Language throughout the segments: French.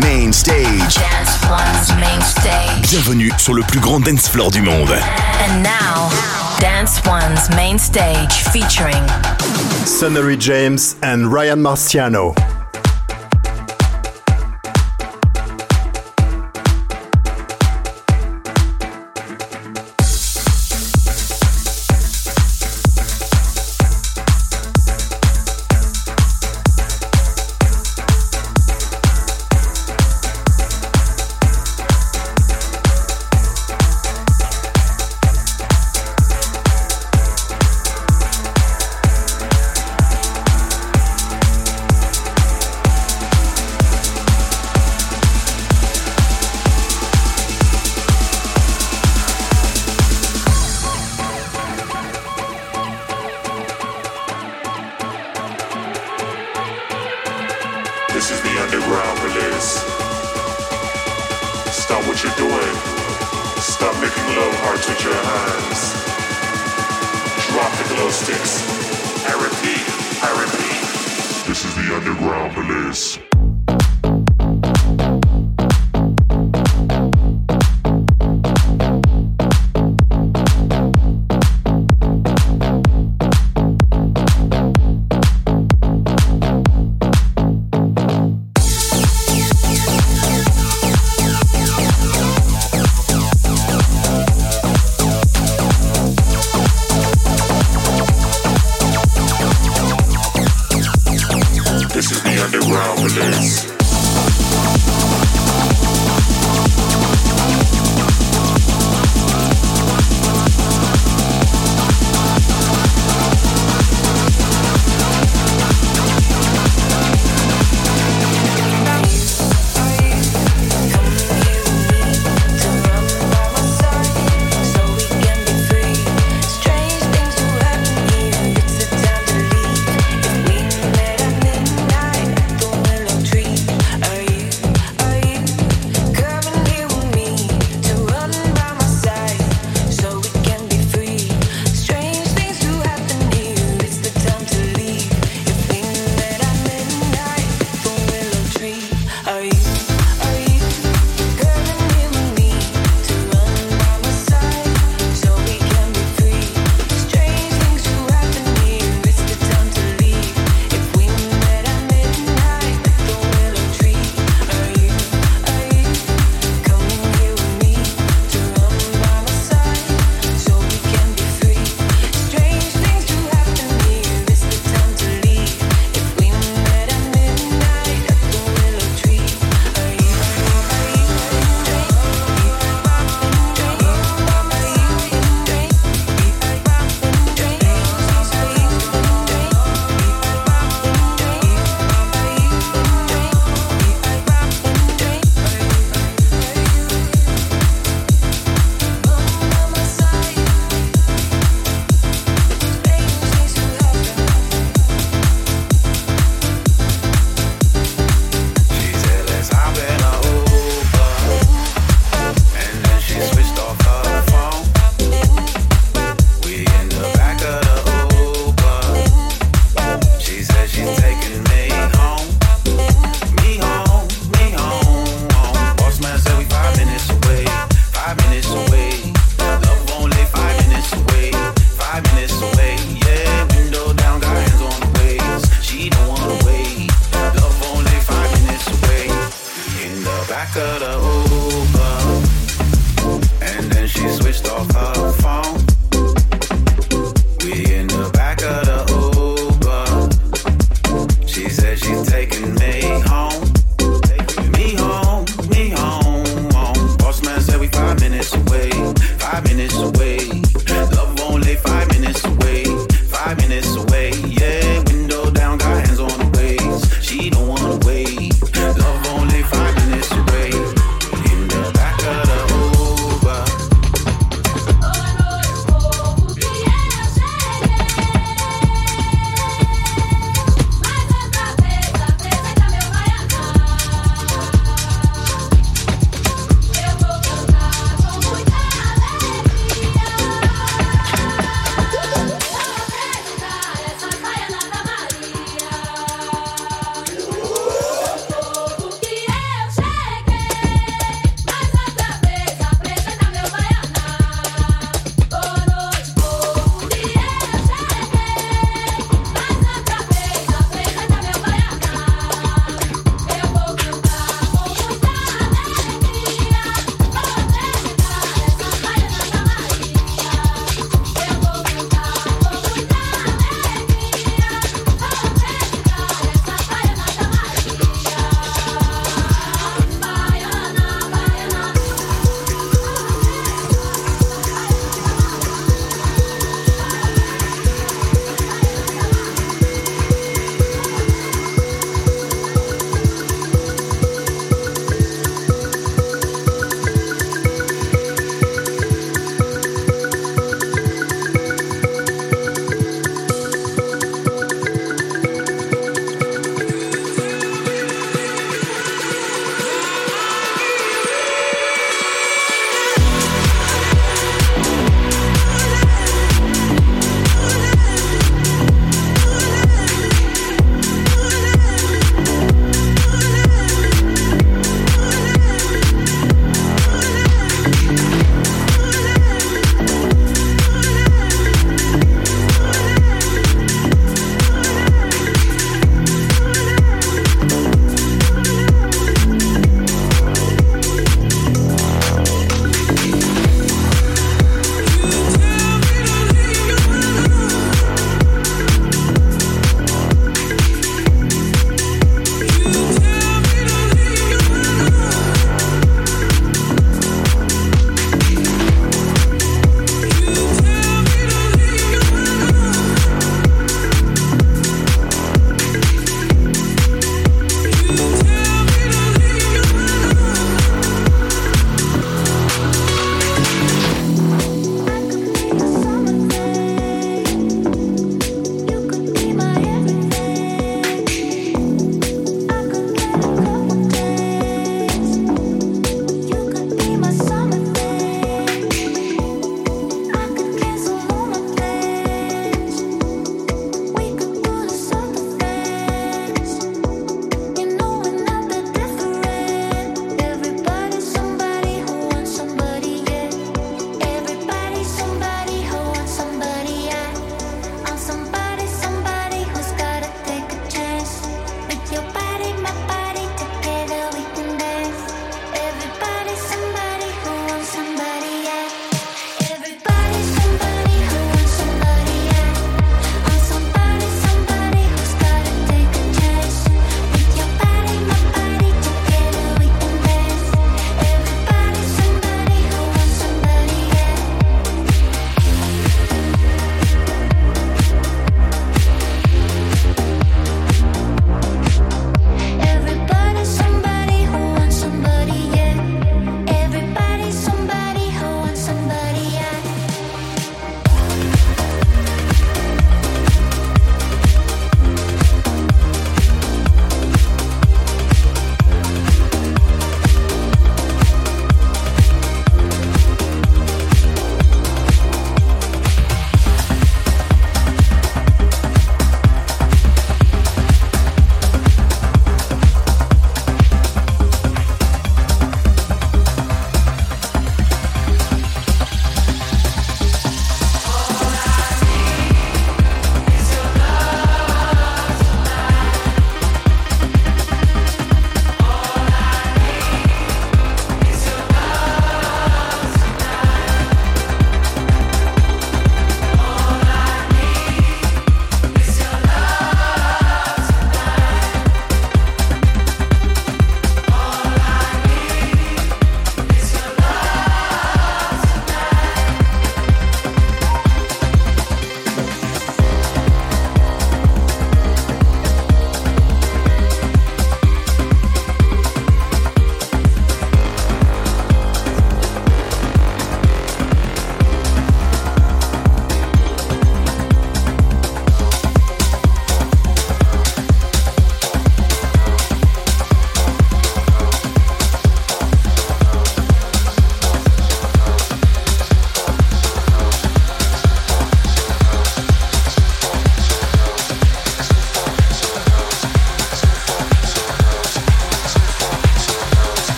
main stage. Dance One's main stage. Bienvenue sur le plus grand dance floor du monde. And now, Dance One's main stage featuring Sunnery James and Ryan Marciano.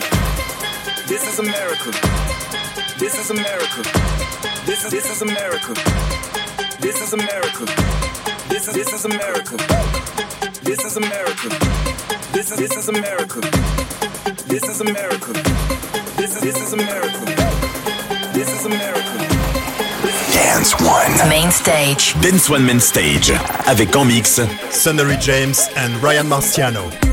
America. This is America. This is America. This is this is America. This is America. This is this is America. This is America. This is this is America. This is America. This is this is America. This is America. Dance One Main Stage. Dance One Main Stage avec en mix Sonnery James and Ryan Marciano.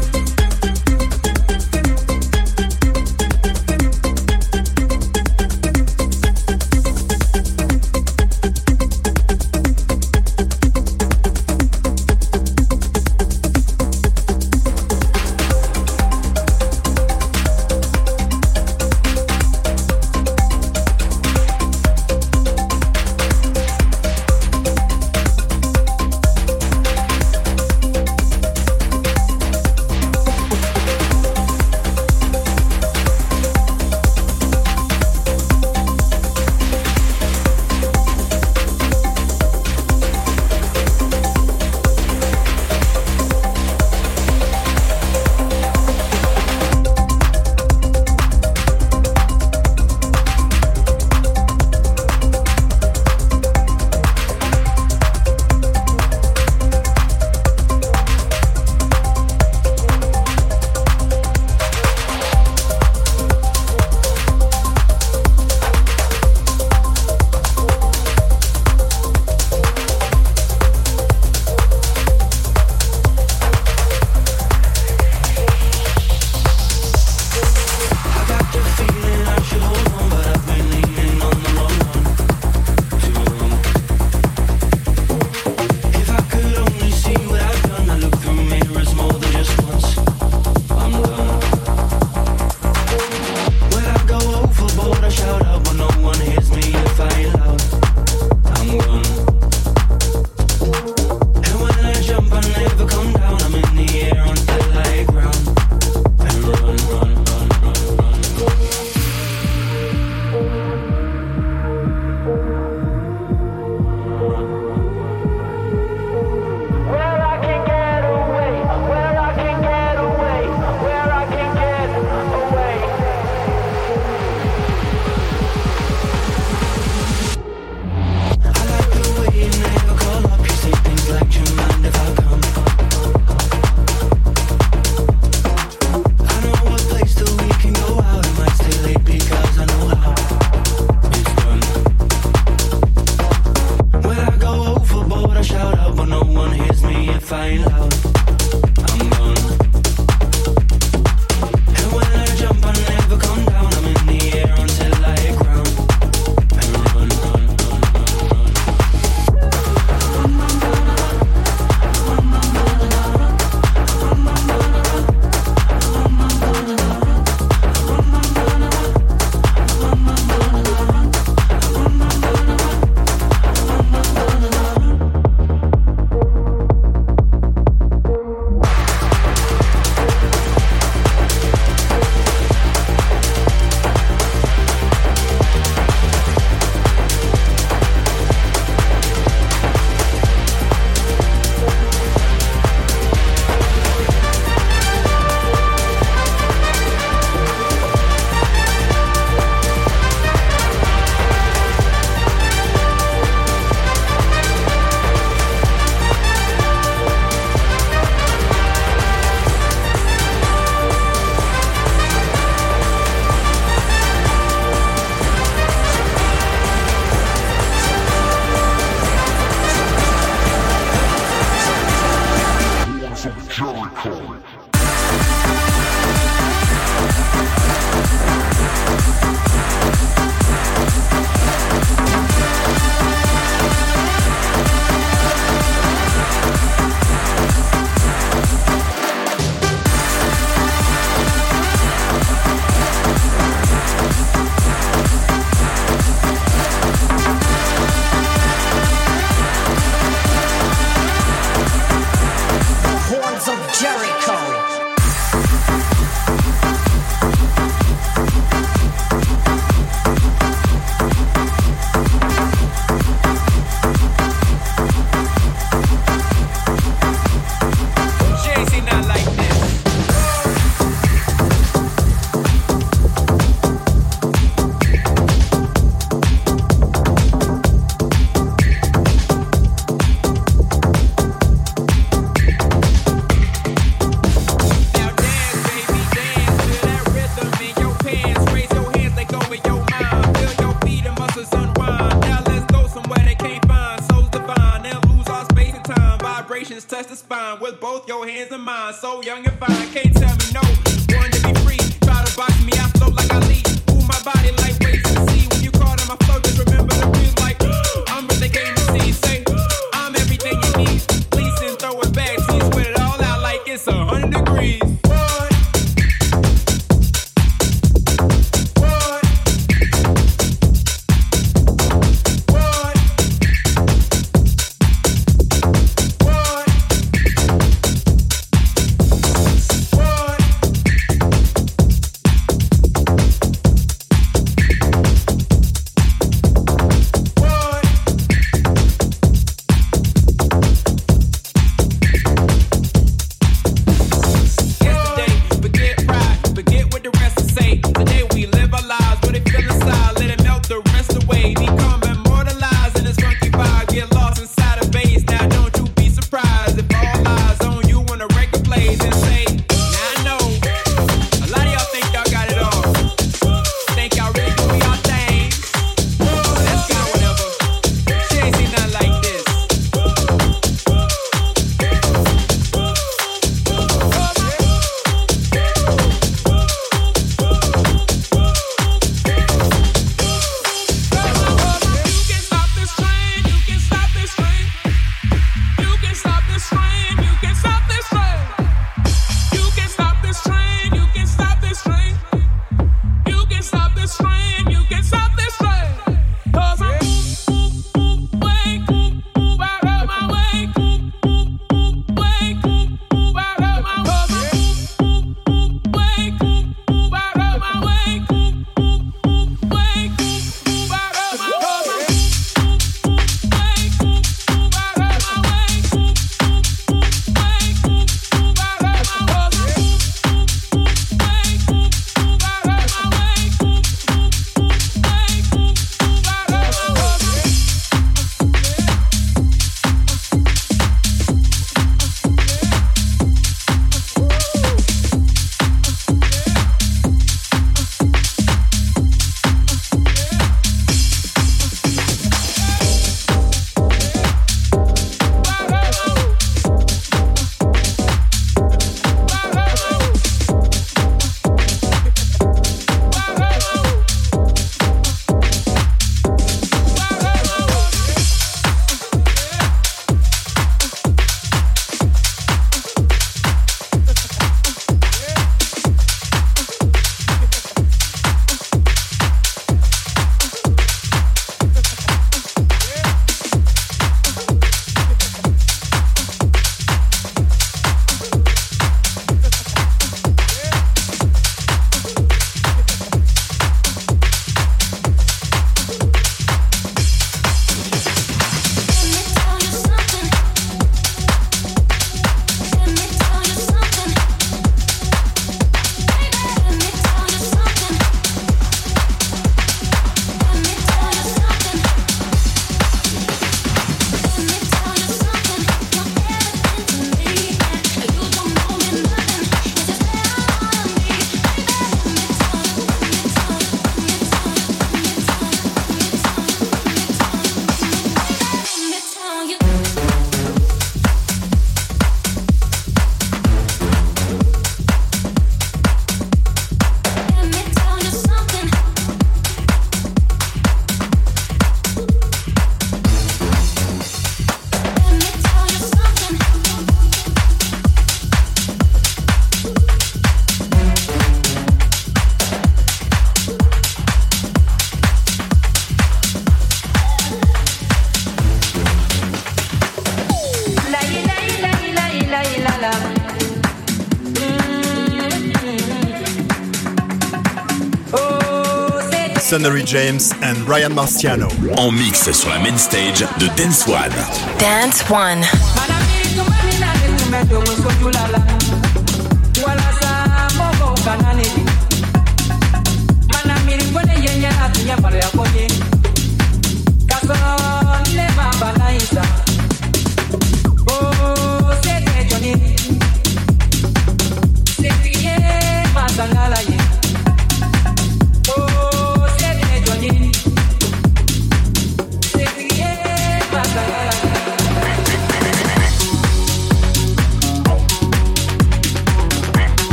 Sonnery James and Brian Marciano. En mix sur la main stage de Dance One. Dance One.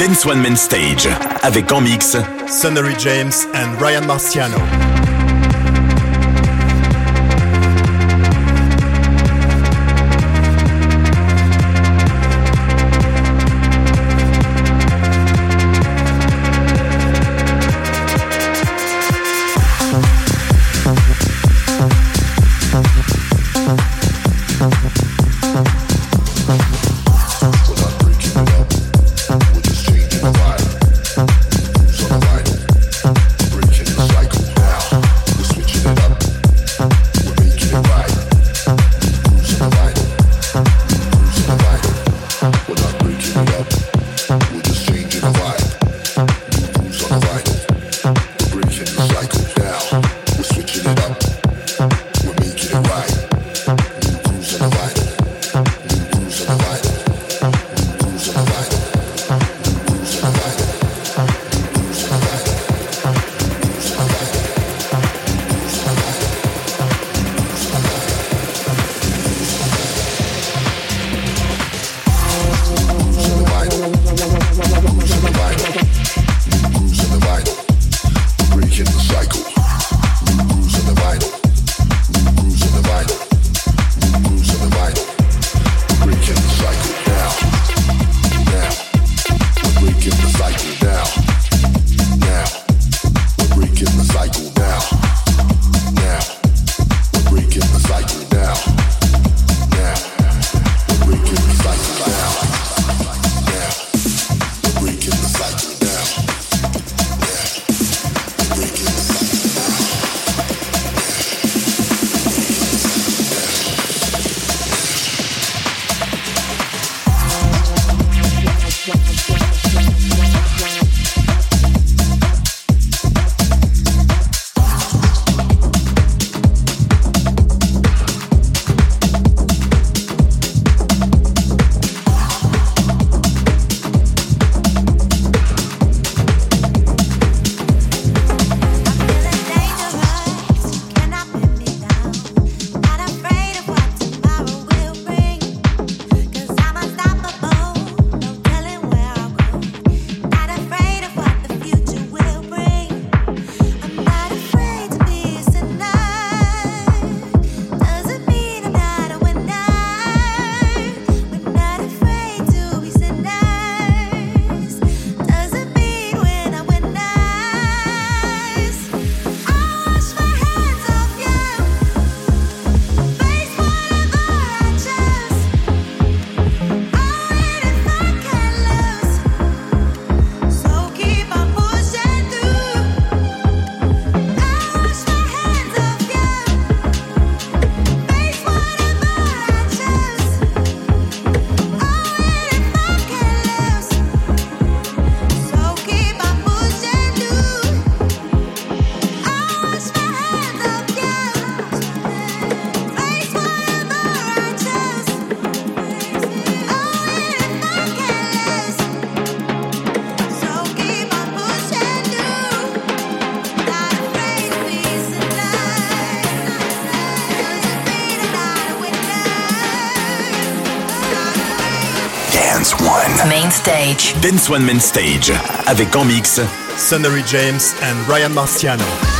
Dance One Man Stage avec en mix Sonnery James and Ryan Marciano. Stage. Dance One Main Stage. Avec en mix. Sonnery James and Ryan Marciano.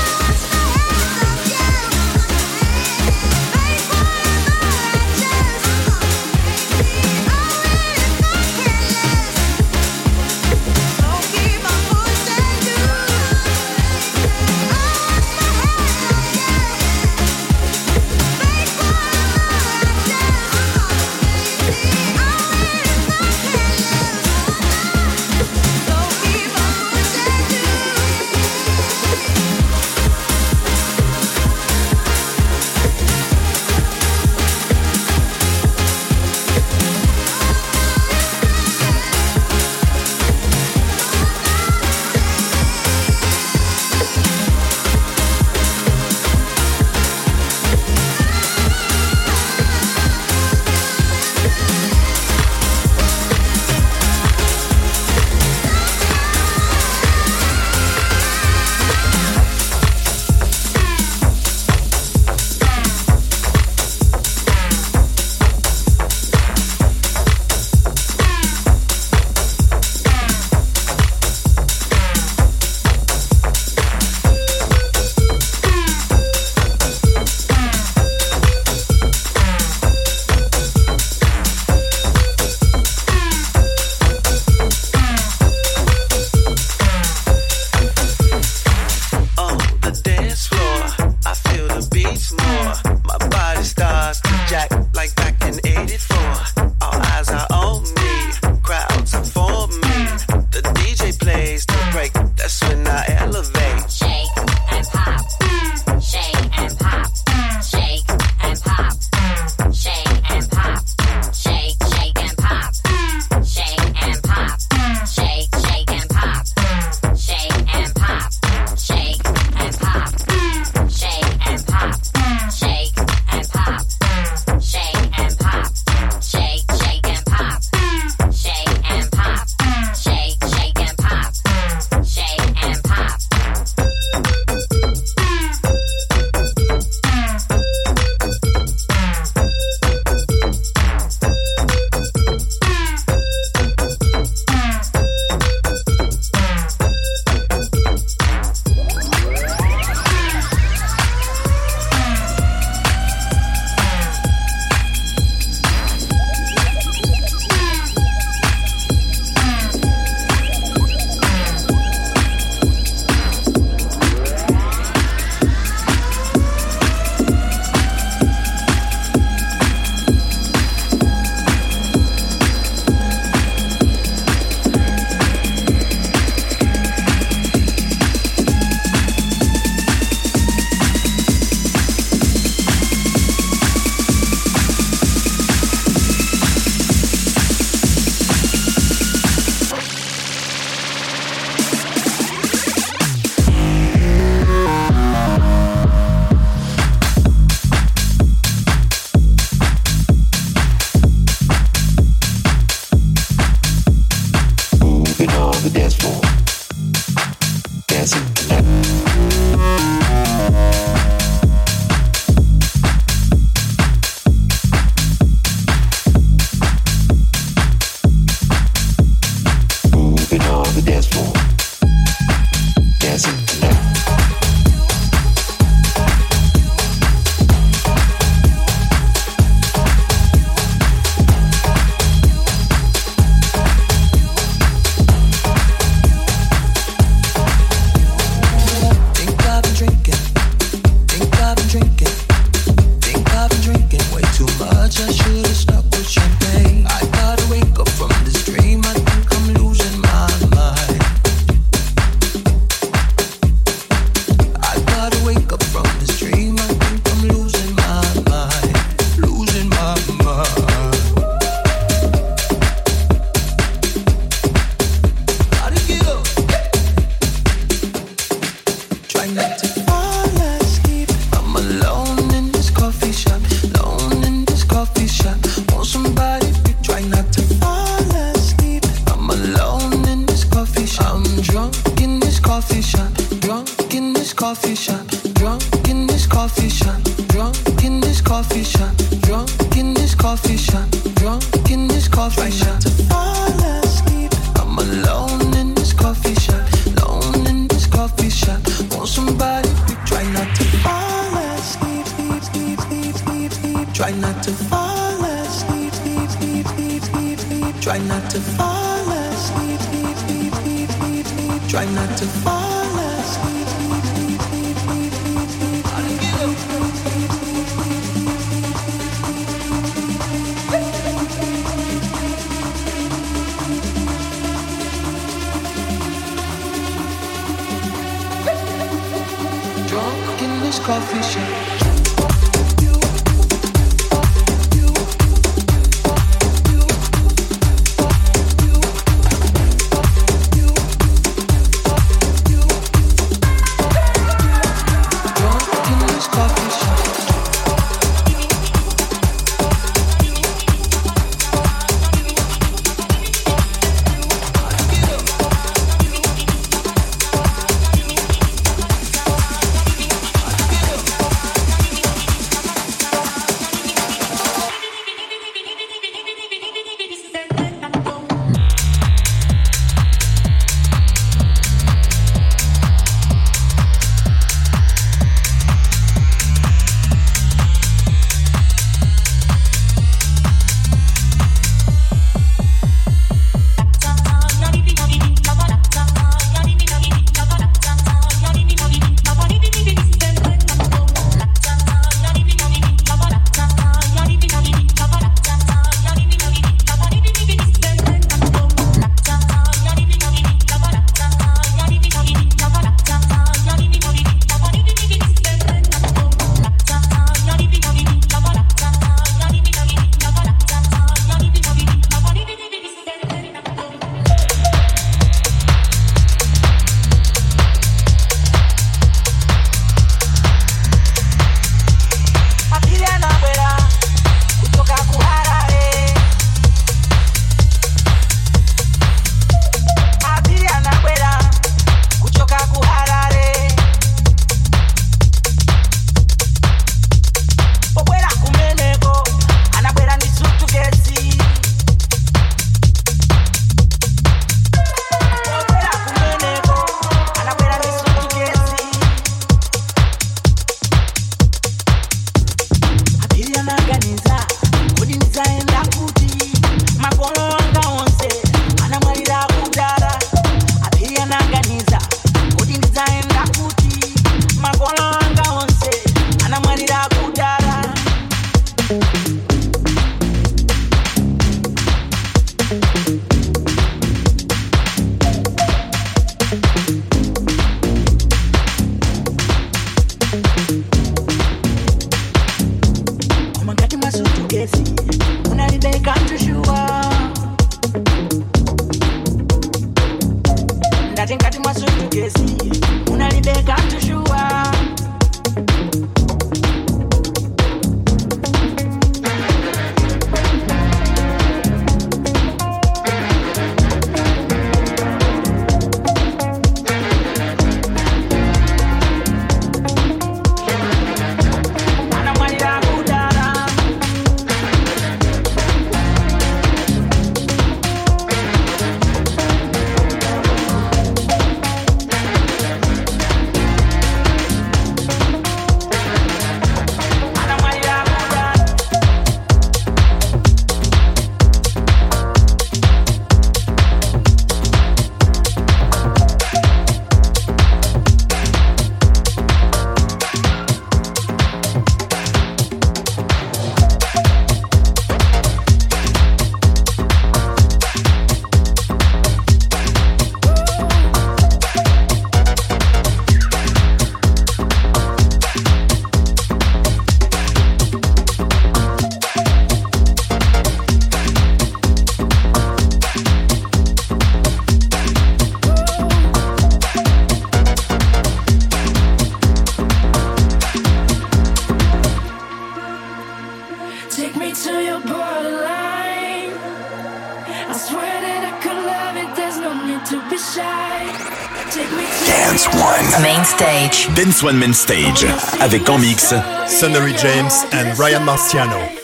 Dance One Man Stage avec en mix Sonnery James and Ryan Marciano.